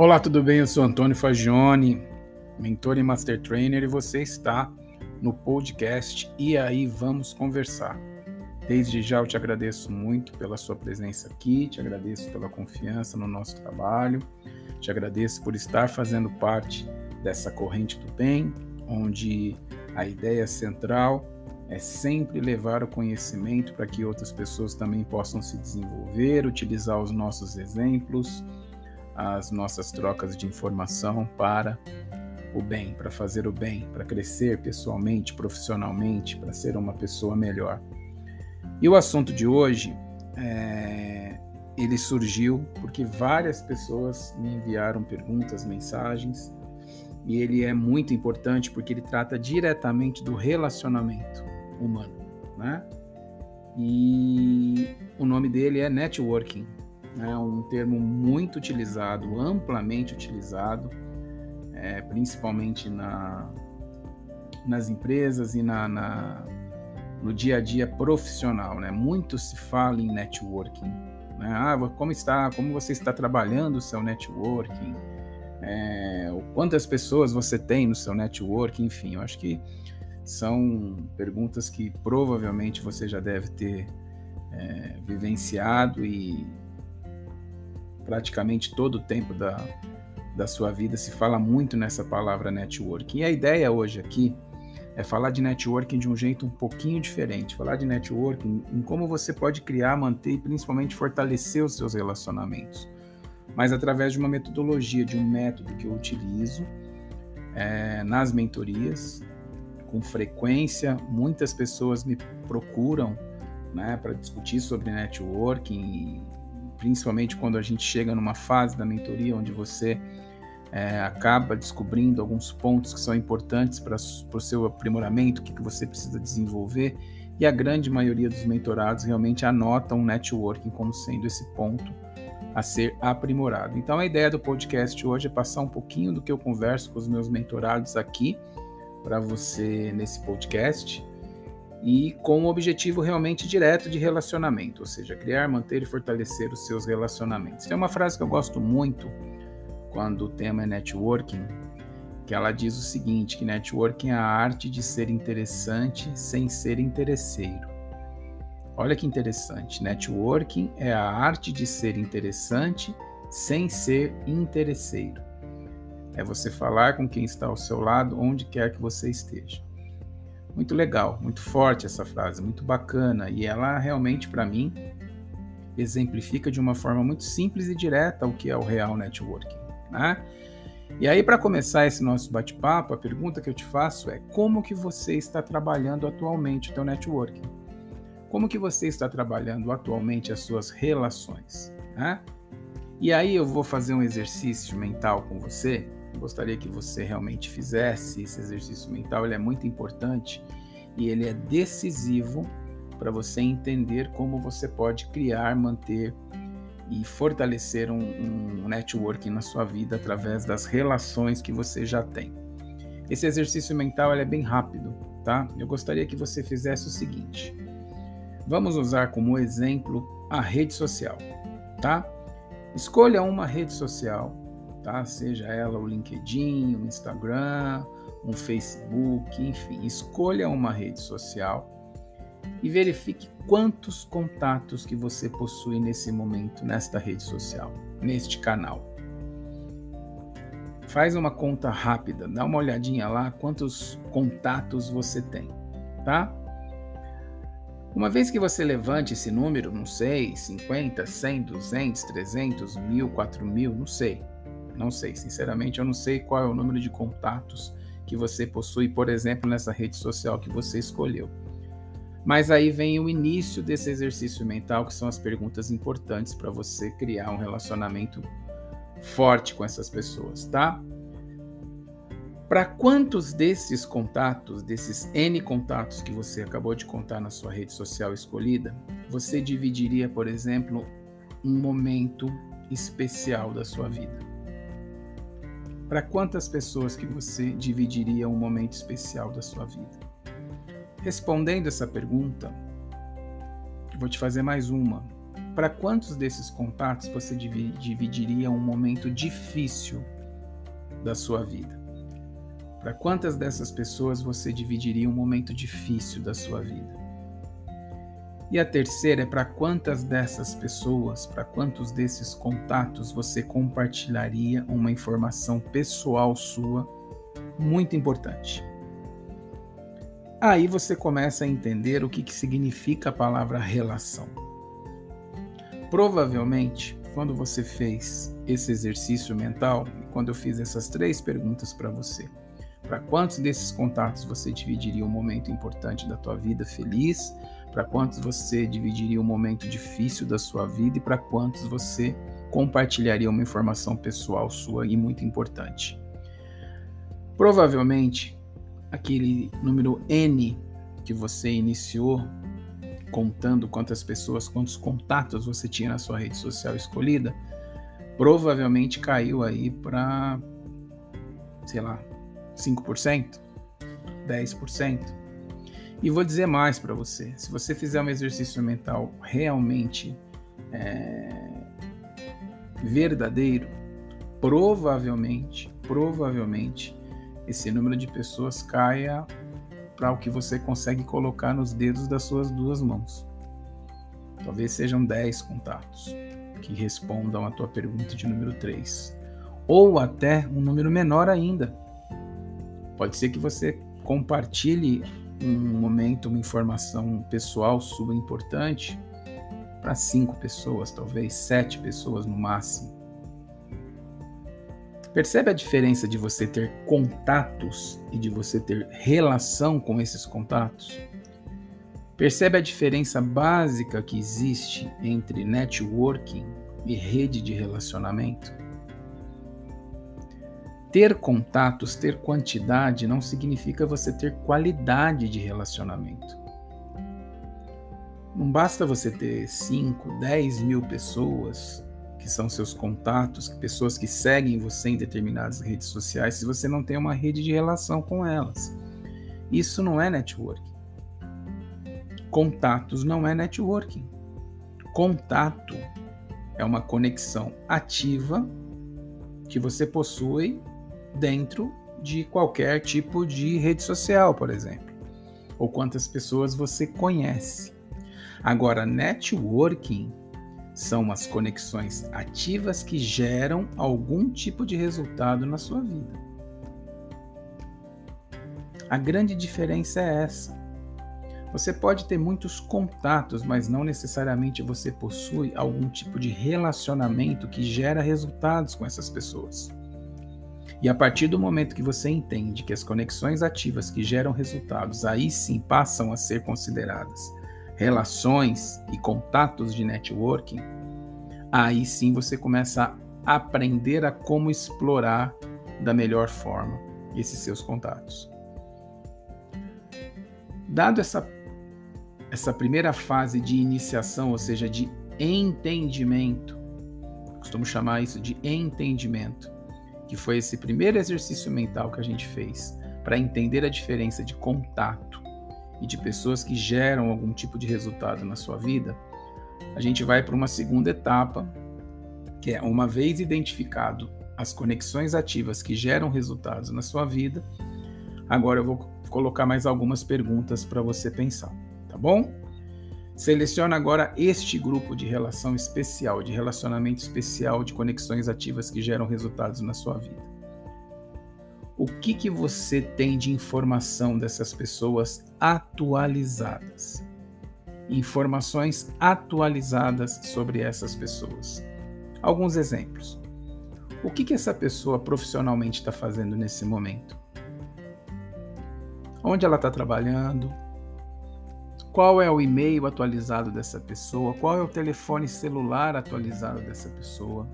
Olá, tudo bem? Eu sou Antônio Fagione, mentor e master trainer, e você está no podcast E aí vamos conversar. Desde já eu te agradeço muito pela sua presença aqui, te agradeço pela confiança no nosso trabalho, te agradeço por estar fazendo parte dessa corrente do bem, onde a ideia central é sempre levar o conhecimento para que outras pessoas também possam se desenvolver, utilizar os nossos exemplos, as nossas trocas de informação para o bem, para fazer o bem, para crescer pessoalmente, profissionalmente, para ser uma pessoa melhor. E o assunto de hoje, é, ele surgiu porque várias pessoas me enviaram perguntas, mensagens, e ele é muito importante porque ele trata diretamente do relacionamento humano, né? E o nome dele é networking, é um termo muito utilizado, amplamente utilizado, é, principalmente na, nas empresas e na, na, no dia a dia profissional. Né? Muito se fala em networking. Né? Ah, como está, como você está trabalhando o seu networking? É, quantas pessoas você tem no seu networking? Enfim, eu acho que são perguntas que provavelmente você já deve ter é, vivenciado e praticamente todo o tempo da, da sua vida se fala muito nessa palavra networking. E a ideia hoje aqui é falar de networking de um jeito um pouquinho diferente. Falar de networking em como você pode criar, manter e principalmente fortalecer os seus relacionamentos. Mas através de uma metodologia, de um método que eu utilizo é, nas mentorias. Com frequência, muitas pessoas me procuram né, para discutir sobre networking principalmente quando a gente chega numa fase da mentoria onde você é, acaba descobrindo alguns pontos que são importantes para o seu aprimoramento, o que, que você precisa desenvolver, e a grande maioria dos mentorados realmente anota um networking como sendo esse ponto a ser aprimorado. Então a ideia do podcast hoje é passar um pouquinho do que eu converso com os meus mentorados aqui para você nesse podcast e com o objetivo realmente direto de relacionamento, ou seja, criar, manter e fortalecer os seus relacionamentos. Tem uma frase que eu gosto muito quando o tema é networking, que ela diz o seguinte, que networking é a arte de ser interessante sem ser interesseiro. Olha que interessante, networking é a arte de ser interessante sem ser interesseiro. É você falar com quem está ao seu lado, onde quer que você esteja. Muito legal, muito forte essa frase, muito bacana e ela realmente para mim exemplifica de uma forma muito simples e direta o que é o real networking, né? E aí para começar esse nosso bate-papo, a pergunta que eu te faço é: como que você está trabalhando atualmente o teu networking? Como que você está trabalhando atualmente as suas relações, né? E aí eu vou fazer um exercício mental com você gostaria que você realmente fizesse esse exercício mental, ele é muito importante e ele é decisivo para você entender como você pode criar, manter e fortalecer um, um na sua vida através das relações que você já tem. Esse exercício mental é bem rápido, tá? Eu gostaria que você fizesse o seguinte. Vamos usar como exemplo a rede social, tá? Escolha uma rede social tá? Seja ela o LinkedIn, o Instagram, um Facebook, enfim, escolha uma rede social e verifique quantos contatos que você possui nesse momento nesta rede social, neste canal. Faz uma conta rápida, dá uma olhadinha lá quantos contatos você tem, tá? Uma vez que você levante esse número, não sei, 50, 100, 200, 300, 1000, 4000, não sei. Não sei, sinceramente, eu não sei qual é o número de contatos que você possui, por exemplo, nessa rede social que você escolheu. Mas aí vem o início desse exercício mental, que são as perguntas importantes para você criar um relacionamento forte com essas pessoas, tá? Para quantos desses contatos, desses N contatos que você acabou de contar na sua rede social escolhida, você dividiria, por exemplo, um momento especial da sua vida? Para quantas pessoas que você dividiria um momento especial da sua vida? Respondendo essa pergunta, vou te fazer mais uma. para quantos desses contatos você dividiria um momento difícil da sua vida? Para quantas dessas pessoas você dividiria um momento difícil da sua vida? E a terceira é para quantas dessas pessoas, para quantos desses contatos você compartilharia uma informação pessoal sua muito importante. Aí você começa a entender o que, que significa a palavra relação. Provavelmente, quando você fez esse exercício mental, quando eu fiz essas três perguntas para você, para quantos desses contatos você dividiria um momento importante da tua vida feliz? Para quantos você dividiria um momento difícil da sua vida e para quantos você compartilharia uma informação pessoal sua e muito importante? Provavelmente, aquele número N que você iniciou contando quantas pessoas, quantos contatos você tinha na sua rede social escolhida, provavelmente caiu aí para, sei lá, 5%, 10%. E vou dizer mais para você: se você fizer um exercício mental realmente é, verdadeiro, provavelmente, provavelmente, esse número de pessoas caia para o que você consegue colocar nos dedos das suas duas mãos. Talvez sejam 10 contatos que respondam à tua pergunta de número 3. Ou até um número menor ainda. Pode ser que você compartilhe um momento, uma informação pessoal sua importante para cinco pessoas, talvez sete pessoas no máximo. Percebe a diferença de você ter contatos e de você ter relação com esses contatos? Percebe a diferença básica que existe entre networking e rede de relacionamento? Ter contatos, ter quantidade, não significa você ter qualidade de relacionamento. Não basta você ter 5, 10 mil pessoas que são seus contatos, pessoas que seguem você em determinadas redes sociais, se você não tem uma rede de relação com elas. Isso não é networking. Contatos não é networking. Contato é uma conexão ativa que você possui dentro de qualquer tipo de rede social, por exemplo, ou quantas pessoas você conhece. Agora, networking são as conexões ativas que geram algum tipo de resultado na sua vida. A grande diferença é essa. Você pode ter muitos contatos, mas não necessariamente você possui algum tipo de relacionamento que gera resultados com essas pessoas. E a partir do momento que você entende que as conexões ativas que geram resultados aí sim passam a ser consideradas relações e contatos de networking, aí sim você começa a aprender a como explorar da melhor forma esses seus contatos. Dado essa, essa primeira fase de iniciação, ou seja, de entendimento, costumo chamar isso de entendimento, que foi esse primeiro exercício mental que a gente fez para entender a diferença de contato e de pessoas que geram algum tipo de resultado na sua vida, a gente vai para uma segunda etapa, que é uma vez identificado as conexões ativas que geram resultados na sua vida, agora eu vou colocar mais algumas perguntas para você pensar, tá bom? Seleciona agora este grupo de relação especial, de relacionamento especial, de conexões ativas que geram resultados na sua vida. O que, que você tem de informação dessas pessoas atualizadas? Informações atualizadas sobre essas pessoas. Alguns exemplos. O que, que essa pessoa profissionalmente está fazendo nesse momento? Onde ela está trabalhando? Qual é o e-mail atualizado dessa pessoa, qual é o telefone celular atualizado dessa pessoa.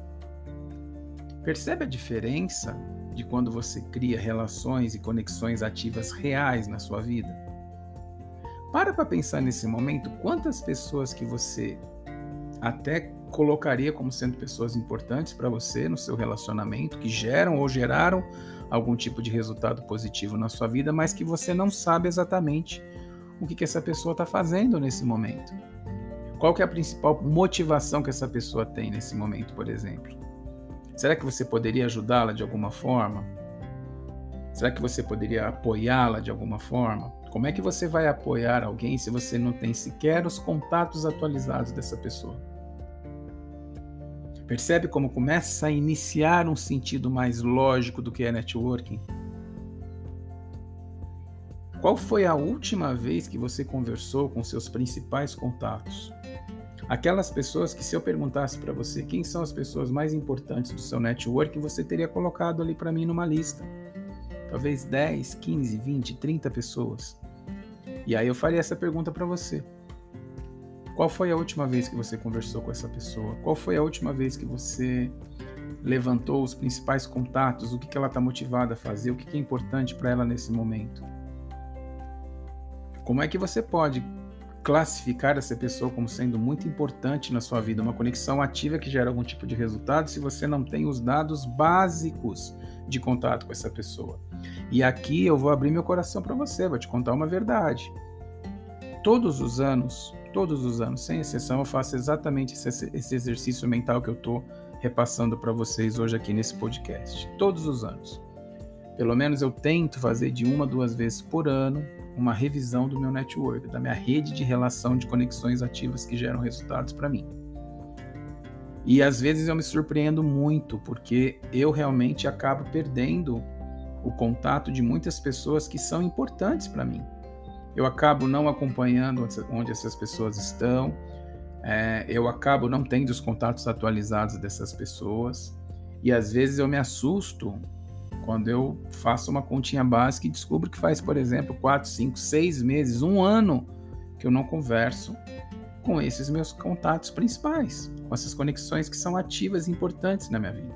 Percebe a diferença de quando você cria relações e conexões ativas reais na sua vida? Para para pensar nesse momento quantas pessoas que você até colocaria como sendo pessoas importantes para você no seu relacionamento, que geram ou geraram algum tipo de resultado positivo na sua vida, mas que você não sabe exatamente o que, que essa pessoa está fazendo nesse momento. Qual que é a principal motivação que essa pessoa tem nesse momento, por exemplo? Será que você poderia ajudá-la de alguma forma? Será que você poderia apoiá-la de alguma forma? Como é que você vai apoiar alguém se você não tem sequer os contatos atualizados dessa pessoa? Percebe como começa a iniciar um sentido mais lógico do que é networking? Qual foi a última vez que você conversou com seus principais contatos? Aquelas pessoas que, se eu perguntasse para você quem são as pessoas mais importantes do seu network, você teria colocado ali para mim numa lista. Talvez 10, 15, 20, 30 pessoas. E aí eu faria essa pergunta para você. Qual foi a última vez que você conversou com essa pessoa? Qual foi a última vez que você levantou os principais contatos? O que, que ela está motivada a fazer? O que, que é importante para ela nesse momento? Como é que você pode classificar essa pessoa como sendo muito importante na sua vida, uma conexão ativa que gera algum tipo de resultado se você não tem os dados básicos de contato com essa pessoa? E aqui eu vou abrir meu coração para você, vou te contar uma verdade. Todos os anos, todos os anos, sem exceção, eu faço exatamente esse, esse exercício mental que eu estou repassando para vocês hoje aqui nesse podcast. Todos os anos. Pelo menos eu tento fazer de uma, duas vezes por ano uma revisão do meu network, da minha rede de relação de conexões ativas que geram resultados para mim. E às vezes eu me surpreendo muito, porque eu realmente acabo perdendo o contato de muitas pessoas que são importantes para mim. Eu acabo não acompanhando onde essas pessoas estão, é, eu acabo não tendo os contatos atualizados dessas pessoas, e às vezes eu me assusto quando eu faço uma continha básica e descubro que faz, por exemplo, 4, 5, 6 meses, um ano que eu não converso com esses meus contatos principais, com essas conexões que são ativas e importantes na minha vida.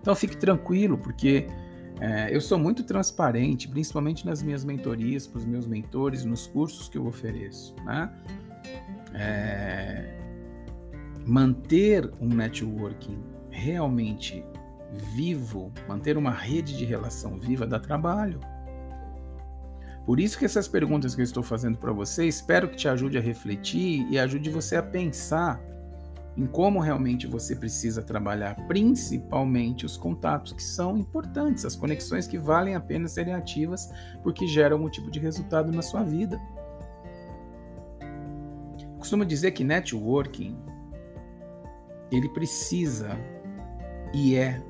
Então fique tranquilo, porque é, eu sou muito transparente, principalmente nas minhas mentorias, para os meus mentores, nos cursos que eu ofereço. Né? É, manter um networking realmente vivo, manter uma rede de relação viva dá trabalho. Por isso que essas perguntas que eu estou fazendo para você, espero que te ajude a refletir e ajude você a pensar em como realmente você precisa trabalhar, principalmente os contatos que são importantes, as conexões que valem a pena serem ativas porque geram algum tipo de resultado na sua vida. costumo dizer que networking ele precisa e é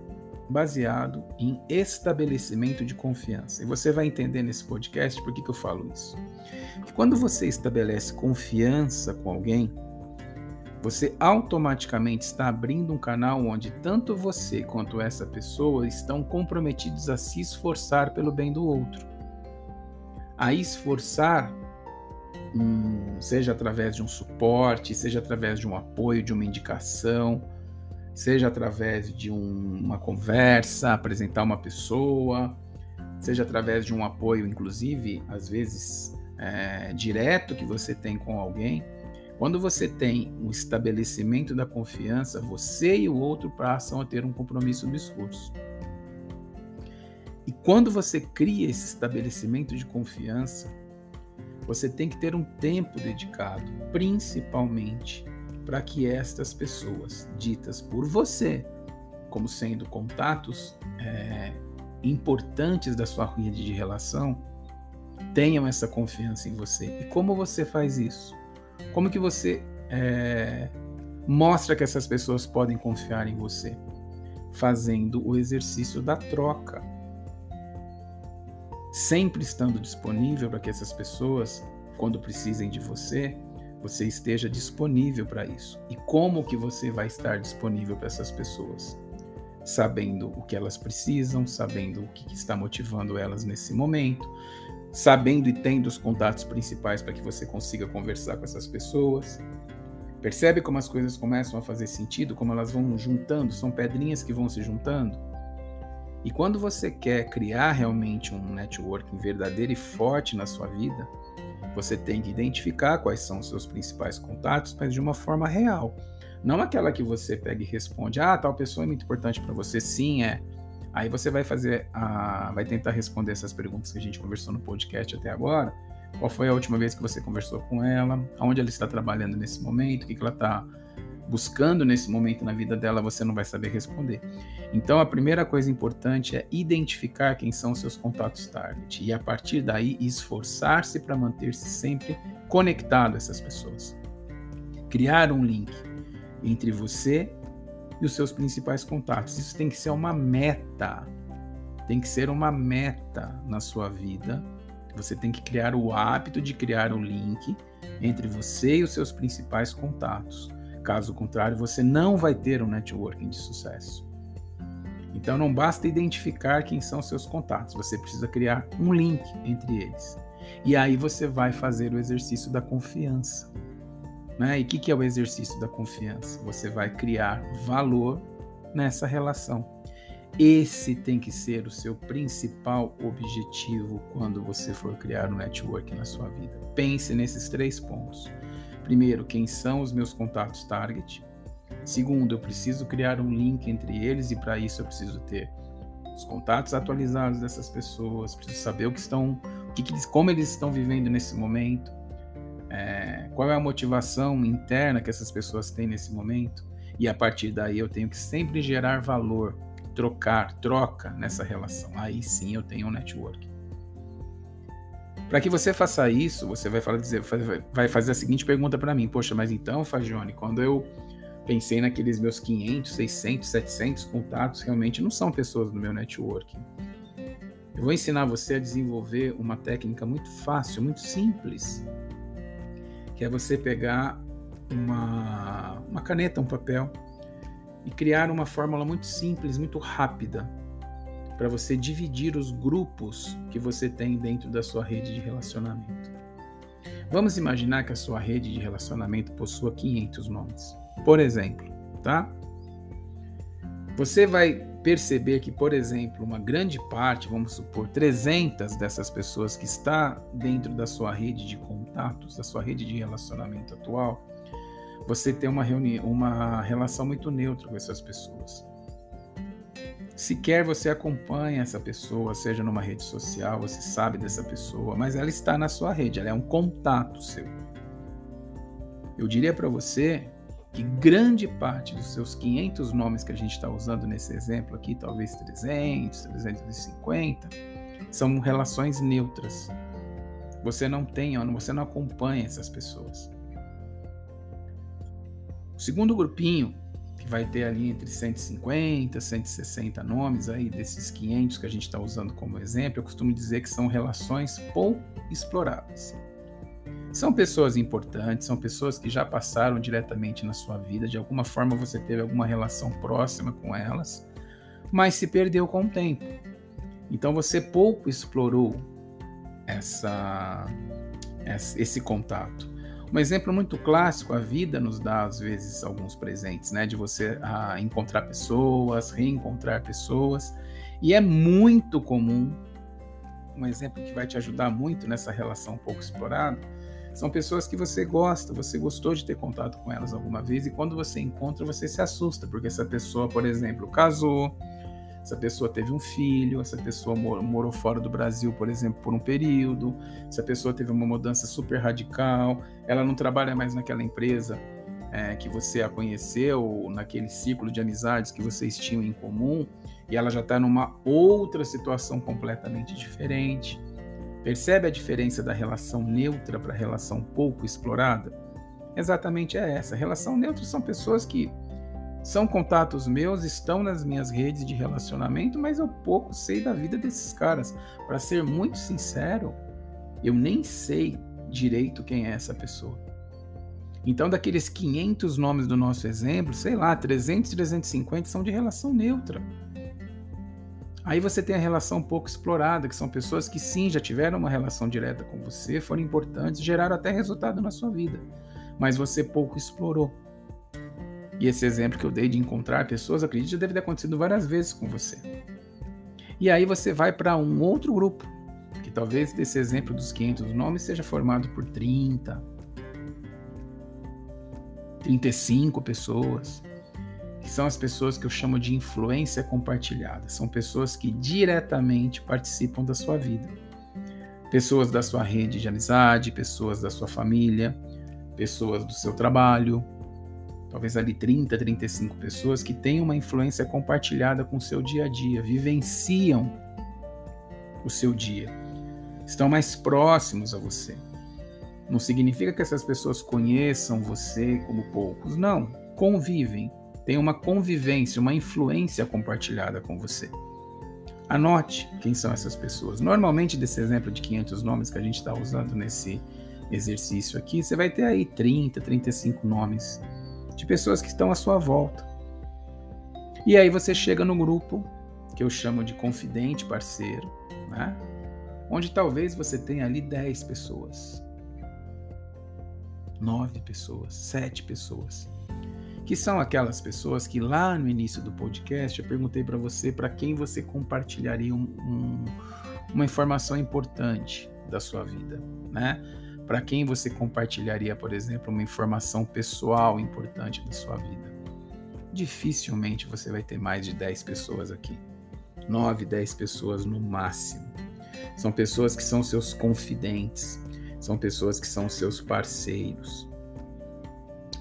baseado em estabelecimento de confiança. E você vai entender nesse podcast por que, que eu falo isso. Que quando você estabelece confiança com alguém, você automaticamente está abrindo um canal onde tanto você quanto essa pessoa estão comprometidos a se esforçar pelo bem do outro. A esforçar, hum, seja através de um suporte, seja através de um apoio, de uma indicação, seja através de um, uma conversa, apresentar uma pessoa, seja através de um apoio, inclusive, às vezes é, direto que você tem com alguém quando você tem um estabelecimento da confiança, você e o outro passam a ter um compromisso no esforço. E quando você cria esse estabelecimento de confiança, você tem que ter um tempo dedicado, principalmente para que estas pessoas, ditas por você como sendo contatos é, importantes da sua rede de relação, tenham essa confiança em você. E como você faz isso? Como que você é, mostra que essas pessoas podem confiar em você? Fazendo o exercício da troca. Sempre estando disponível para que essas pessoas, quando precisem de você, você esteja disponível para isso. E como que você vai estar disponível para essas pessoas? Sabendo o que elas precisam, sabendo o que está motivando elas nesse momento, sabendo e tendo os contatos principais para que você consiga conversar com essas pessoas. Percebe como as coisas começam a fazer sentido, como elas vão juntando, são pedrinhas que vão se juntando? E quando você quer criar realmente um networking verdadeiro e forte na sua vida, você tem que identificar quais são os seus principais contatos, mas de uma forma real. Não aquela que você pega e responde: "Ah, tal pessoa é muito importante para você". Sim, é. Aí você vai fazer a, vai tentar responder essas perguntas que a gente conversou no podcast até agora, Qual foi a última vez que você conversou com ela? Aonde ela está trabalhando nesse momento? O que, que ela está buscando nesse momento na vida dela? Você não vai saber responder. Então, a primeira coisa importante é identificar quem são seus contatos target e, a partir daí, esforçar-se para manter-se sempre conectado a essas pessoas. Criar um link entre você e os seus principais contatos. Isso tem que ser uma meta. Tem que ser uma meta na sua vida. Você tem que criar o hábito de criar um link entre você e os seus principais contatos. Caso contrário, você não vai ter um networking de sucesso. Então não basta identificar quem são seus contatos, você precisa criar um link entre eles. E aí você vai fazer o exercício da confiança. Né? E o que, que é o exercício da confiança? Você vai criar valor nessa relação. Esse tem que ser o seu principal objetivo quando você for criar um network na sua vida. Pense nesses três pontos. Primeiro, quem são os meus contatos target? Segundo, eu preciso criar um link entre eles e para isso eu preciso ter os contatos atualizados dessas pessoas, preciso saber o que estão, o que, que como eles estão vivendo nesse momento, é, qual é a motivação interna que essas pessoas têm nesse momento, e a partir daí eu tenho que sempre gerar valor, trocar, troca nessa relação. Aí sim eu tenho um network. Para que você faça isso, você vai, falar, vai fazer a seguinte pergunta para mim: Poxa, mas então, Fagione, quando eu pensei naqueles meus 500, 600, 700 contatos, realmente não são pessoas do meu network. Eu vou ensinar você a desenvolver uma técnica muito fácil, muito simples, que é você pegar uma, uma caneta, um papel e criar uma fórmula muito simples, muito rápida, para você dividir os grupos que você tem dentro da sua rede de relacionamento. Vamos imaginar que a sua rede de relacionamento possua 500 nomes. Por exemplo, tá? Você vai perceber que, por exemplo, uma grande parte, vamos supor, 300 dessas pessoas que está dentro da sua rede de contatos, da sua rede de relacionamento atual, você tem uma, uma relação muito neutra com essas pessoas. Sequer você acompanha essa pessoa, seja numa rede social, você sabe dessa pessoa, mas ela está na sua rede, ela é um contato seu. Eu diria para você que grande parte dos seus 500 nomes que a gente está usando nesse exemplo aqui, talvez 300, 350, são relações neutras. Você não tem, você não acompanha essas pessoas. O segundo grupinho, que vai ter ali entre 150 e 160 nomes aí desses 500 que a gente está usando como exemplo, eu costumo dizer que são relações pouco exploradas. São pessoas importantes, são pessoas que já passaram diretamente na sua vida, de alguma forma você teve alguma relação próxima com elas, mas se perdeu com o tempo. Então você pouco explorou essa, esse contato. Um exemplo muito clássico, a vida nos dá às vezes alguns presentes, né? De você ah, encontrar pessoas, reencontrar pessoas, e é muito comum. Um exemplo que vai te ajudar muito nessa relação pouco explorada são pessoas que você gosta, você gostou de ter contato com elas alguma vez e quando você encontra, você se assusta, porque essa pessoa, por exemplo, casou, essa pessoa teve um filho, essa pessoa morou fora do Brasil, por exemplo, por um período, essa pessoa teve uma mudança super radical, ela não trabalha mais naquela empresa é, que você a conheceu, naquele ciclo de amizades que vocês tinham em comum, e ela já está numa outra situação completamente diferente. Percebe a diferença da relação neutra para a relação pouco explorada? Exatamente é essa. Relação neutra são pessoas que são contatos meus, estão nas minhas redes de relacionamento, mas eu pouco sei da vida desses caras. Para ser muito sincero, eu nem sei direito quem é essa pessoa. Então, daqueles 500 nomes do nosso exemplo, sei lá, 300, 350 são de relação neutra. Aí você tem a relação pouco explorada, que são pessoas que sim, já tiveram uma relação direta com você, foram importantes, geraram até resultado na sua vida, mas você pouco explorou. E esse exemplo que eu dei de encontrar pessoas, acredite, já deve ter acontecido várias vezes com você. E aí você vai para um outro grupo, que talvez desse exemplo dos 500 nomes seja formado por 30, 35 pessoas que são as pessoas que eu chamo de influência compartilhada. São pessoas que diretamente participam da sua vida. pessoas da sua rede de amizade, pessoas da sua família, pessoas do seu trabalho, talvez ali 30, 35 pessoas que têm uma influência compartilhada com o seu dia a dia, vivenciam o seu dia, estão mais próximos a você. Não significa que essas pessoas conheçam você como poucos, não. Convivem, têm uma convivência, uma influência compartilhada com você. Anote quem são essas pessoas. Normalmente, desse exemplo de 500 nomes que a gente está usando nesse exercício aqui, você vai ter aí 30, 35 nomes de pessoas que estão à sua volta. E aí você chega no grupo que eu chamo de confidente parceiro, né? onde talvez você tenha ali 10 pessoas, 9 pessoas, 7 pessoas, que são aquelas pessoas que lá no início do podcast eu perguntei para você para quem você compartilharia um, um, uma informação importante da sua vida, né? Para quem você compartilharia, por exemplo, uma informação pessoal importante da sua vida? Dificilmente você vai ter mais de 10 pessoas aqui. 9, 10 pessoas no máximo. São pessoas que são seus confidentes, são pessoas que são seus parceiros.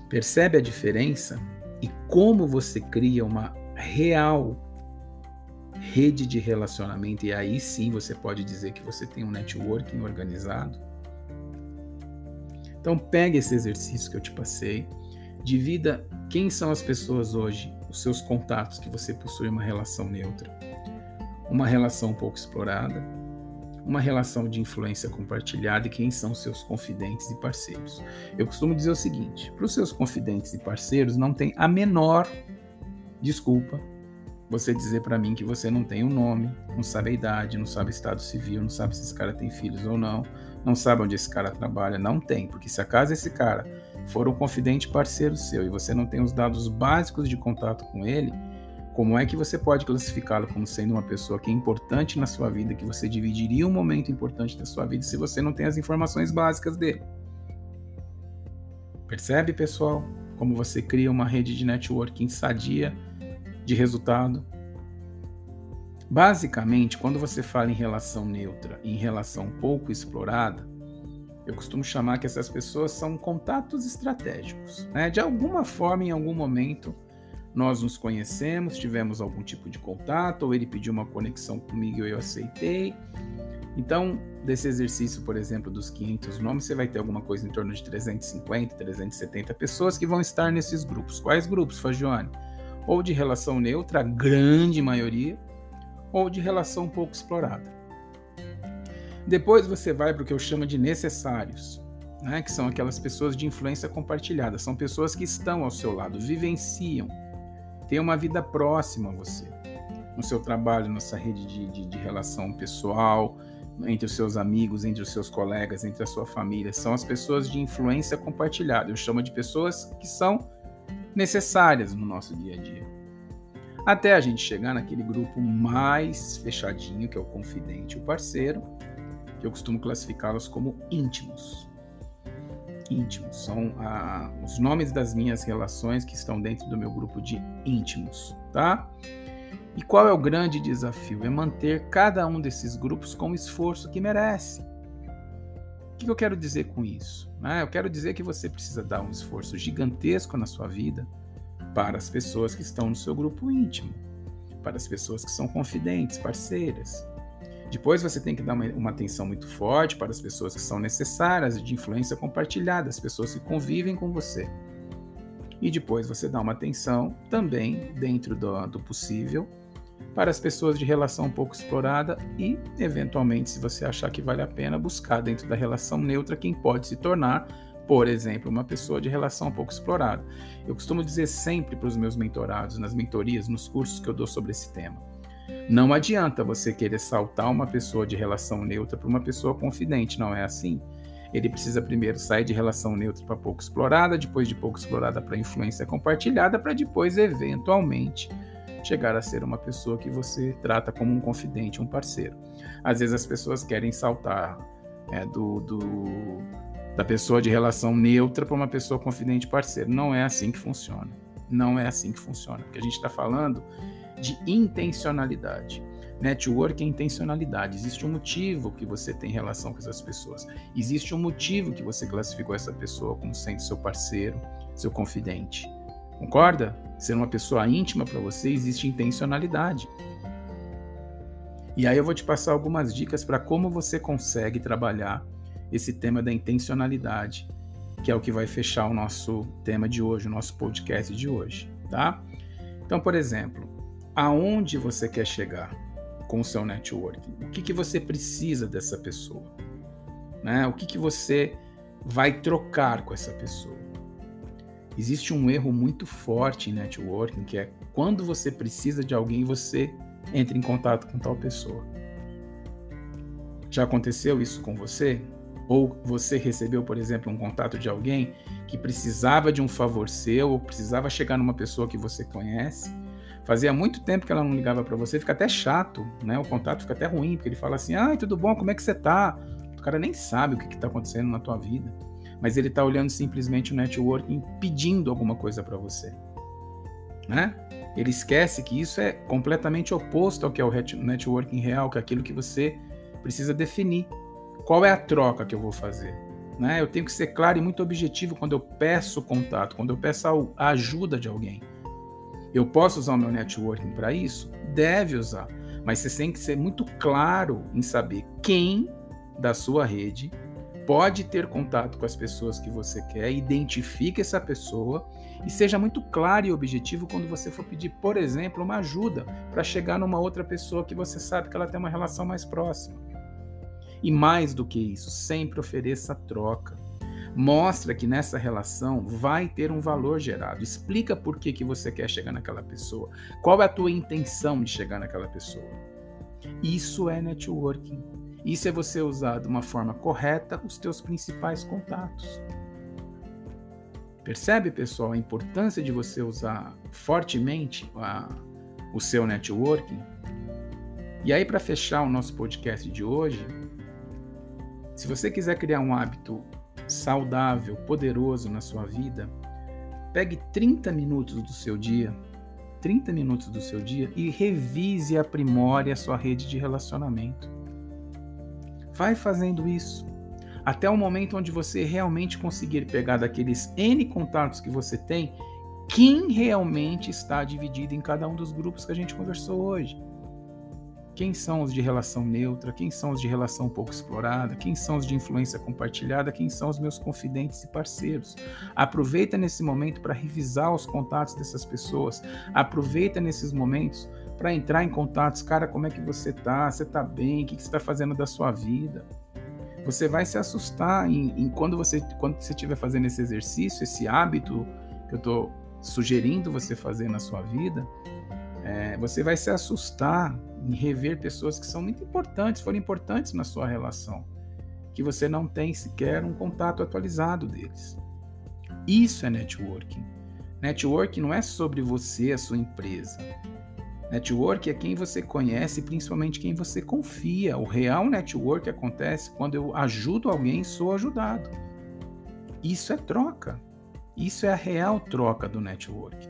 Percebe a diferença e como você cria uma real rede de relacionamento e aí sim você pode dizer que você tem um networking organizado? Então pegue esse exercício que eu te passei, divida quem são as pessoas hoje, os seus contatos que você possui uma relação neutra, uma relação pouco explorada, uma relação de influência compartilhada e quem são seus confidentes e parceiros. Eu costumo dizer o seguinte: para os seus confidentes e parceiros não tem a menor desculpa você dizer para mim que você não tem o um nome, não sabe a idade, não sabe estado civil, não sabe se esse cara tem filhos ou não, não sabe onde esse cara trabalha, não tem, porque se acaso esse cara for um confidente parceiro seu e você não tem os dados básicos de contato com ele, como é que você pode classificá-lo como sendo uma pessoa que é importante na sua vida, que você dividiria um momento importante da sua vida se você não tem as informações básicas dele? Percebe, pessoal, como você cria uma rede de networking sadia de resultado? Basicamente, quando você fala em relação neutra em relação pouco explorada, eu costumo chamar que essas pessoas são contatos estratégicos. Né? De alguma forma, em algum momento, nós nos conhecemos, tivemos algum tipo de contato, ou ele pediu uma conexão comigo e eu aceitei. Então, desse exercício, por exemplo, dos 500 nomes, você vai ter alguma coisa em torno de 350, 370 pessoas que vão estar nesses grupos. Quais grupos, Fagione? Ou de relação neutra, a grande maioria, ou de relação pouco explorada. Depois você vai para o que eu chamo de necessários, né, que são aquelas pessoas de influência compartilhada, são pessoas que estão ao seu lado, vivenciam, têm uma vida próxima a você, no seu trabalho, nessa rede de, de, de relação pessoal, entre os seus amigos, entre os seus colegas, entre a sua família, são as pessoas de influência compartilhada. Eu chamo de pessoas que são necessárias no nosso dia a dia até a gente chegar naquele grupo mais fechadinho, que é o confidente, o parceiro, que eu costumo classificá-los como íntimos. Íntimos são ah, os nomes das minhas relações que estão dentro do meu grupo de íntimos, tá? E qual é o grande desafio? É manter cada um desses grupos com o esforço que merece. O que eu quero dizer com isso? Né? Eu quero dizer que você precisa dar um esforço gigantesco na sua vida para as pessoas que estão no seu grupo íntimo, para as pessoas que são confidentes, parceiras. Depois você tem que dar uma, uma, atenção muito forte para as pessoas que são necessárias, de influência compartilhada, as pessoas que convivem com você. E depois você dá uma atenção também, dentro do, do possível, para as pessoas de relação pouco explorada e, eventualmente, se você achar que vale a pena, buscar dentro da relação neutra quem pode se tornar por exemplo, uma pessoa de relação pouco explorada. Eu costumo dizer sempre para os meus mentorados, nas mentorias, nos cursos que eu dou sobre esse tema. Não adianta você querer saltar uma pessoa de relação neutra para uma pessoa confidente, não é assim? Ele precisa primeiro sair de relação neutra para pouco explorada, depois de pouco explorada para influência compartilhada, para depois, eventualmente, chegar a ser uma pessoa que você trata como um confidente, um parceiro. Às vezes as pessoas querem saltar é, do, do da pessoa de relação neutra para uma pessoa confidente parceiro. Não é assim que funciona. Não é assim que funciona. Porque a gente está falando de intencionalidade. Network é intencionalidade. Existe um motivo que você tem relação com essas pessoas. Existe um motivo que você classificou essa pessoa como sendo seu parceiro, seu confidente. Concorda? Ser uma pessoa íntima para você existe intencionalidade. E aí eu vou te passar algumas dicas para como você consegue trabalhar esse tema da intencionalidade, que é o que vai fechar o nosso tema de hoje, o nosso podcast de hoje, tá? Então, por exemplo, aonde você quer chegar? com o seu networking? O que, que você precisa dessa pessoa? Né? O que, que você vai trocar com essa pessoa? Existe um erro muito forte em networking que é quando você precisa de alguém, você entra em contato com tal pessoa. Já aconteceu isso com você? Ou você recebeu, por exemplo, um contato de alguém que precisava de um favor seu, ou precisava chegar numa pessoa que você conhece, Fazia muito tempo que ela não ligava para você, fica até chato, né? O contato fica até ruim, porque ele fala assim: "Ai, tudo bom? Como é que você tá?" O cara nem sabe o que está acontecendo na tua vida, mas ele está olhando simplesmente o networking pedindo alguma coisa para você, né? Ele esquece que isso é completamente oposto ao que é o networking real, que é aquilo que você precisa definir. Qual é a troca que eu vou fazer? Né? Eu tenho que ser claro e muito objetivo quando eu peço contato, quando eu peço a ajuda de alguém. Eu posso usar o meu networking para isso? Deve usar. Mas você tem que ser muito claro em saber quem da sua rede pode ter contato com as pessoas que você quer, identifique essa pessoa e seja muito claro e objetivo quando você for pedir, por exemplo, uma ajuda para chegar numa outra pessoa que você sabe que ela tem uma relação mais próxima. E mais do que isso, sempre ofereça troca. Mostra que nessa relação vai ter um valor gerado. Explica por que, que você quer chegar naquela pessoa. Qual é a tua intenção de chegar naquela pessoa. Isso é networking. Isso é você usar de uma forma correta os teus principais contatos. Percebe, pessoal, a importância de você usar fortemente a, o seu networking? E aí, para fechar o nosso podcast de hoje, se você quiser criar um hábito saudável, poderoso na sua vida, pegue 30 minutos do seu dia, 30 minutos do seu dia e revise e aprimore a sua rede de relacionamento. Vai fazendo isso até o momento onde você realmente conseguir pegar daqueles N contatos que você tem, quem realmente está dividido em cada um dos grupos que a gente conversou hoje. Quem são os de relação neutra? Quem são os de relação pouco explorada? Quem são os de influência compartilhada? Quem são os meus confidentes e parceiros? Aproveita nesse momento para revisar os contatos dessas pessoas. Aproveita nesses momentos para entrar em contatos. Cara, como é que você tá? Você tá bem? O que você está fazendo da sua vida? Você vai se assustar em, em quando você quando você estiver fazendo esse exercício, esse hábito que eu estou sugerindo você fazer na sua vida. É, você vai se assustar em rever pessoas que são muito importantes, foram importantes na sua relação, que você não tem sequer um contato atualizado deles. Isso é networking. Networking não é sobre você, a sua empresa. Network é quem você conhece, principalmente quem você confia. O real network acontece quando eu ajudo alguém e sou ajudado. Isso é troca. Isso é a real troca do network.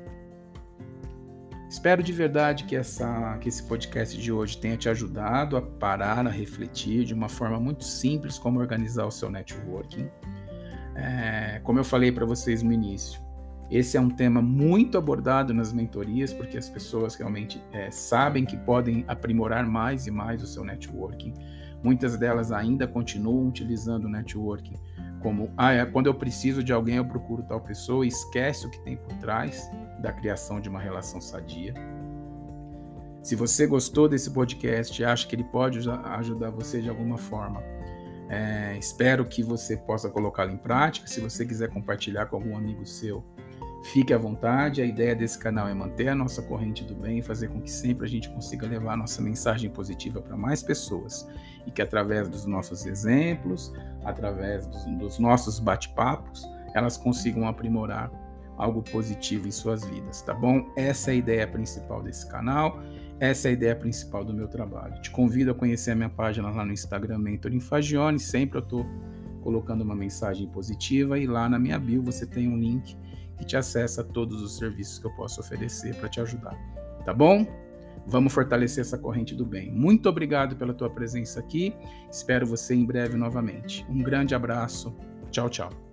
Espero de verdade que, essa, que esse podcast de hoje tenha te ajudado a parar, a refletir de uma forma muito simples como organizar o seu networking. É, como eu falei para vocês no início, esse é um tema muito abordado nas mentorias, porque as pessoas realmente é, sabem que podem aprimorar mais e mais o seu networking. Muitas delas ainda continuam utilizando o networking como ah, é, quando eu preciso de alguém, eu procuro tal pessoa, e esquece o que tem por trás da criação de uma relação sadia. Se você gostou desse podcast e acha que ele pode ajudar você de alguma forma, é, espero que você possa colocá-lo em prática. Se você quiser compartilhar com algum amigo seu, fique à vontade. A ideia desse canal é manter a nossa corrente do bem fazer com que sempre a gente consiga levar nossa mensagem positiva para mais pessoas e que através dos nossos exemplos, através dos, dos nossos bate-papos, elas consigam aprimorar algo positivo em suas vidas, tá bom? Essa é a ideia principal desse canal, essa é a ideia principal do meu trabalho. Te convido a conhecer a minha página lá no Instagram, Mentor Infagione, sempre eu estou colocando uma mensagem positiva e lá na minha bio você tem um link que te acessa a todos os serviços que eu posso oferecer para te ajudar, tá bom? Vamos fortalecer essa corrente do bem. Muito obrigado pela tua presença aqui. Espero você em breve novamente. Um grande abraço. Tchau, tchau.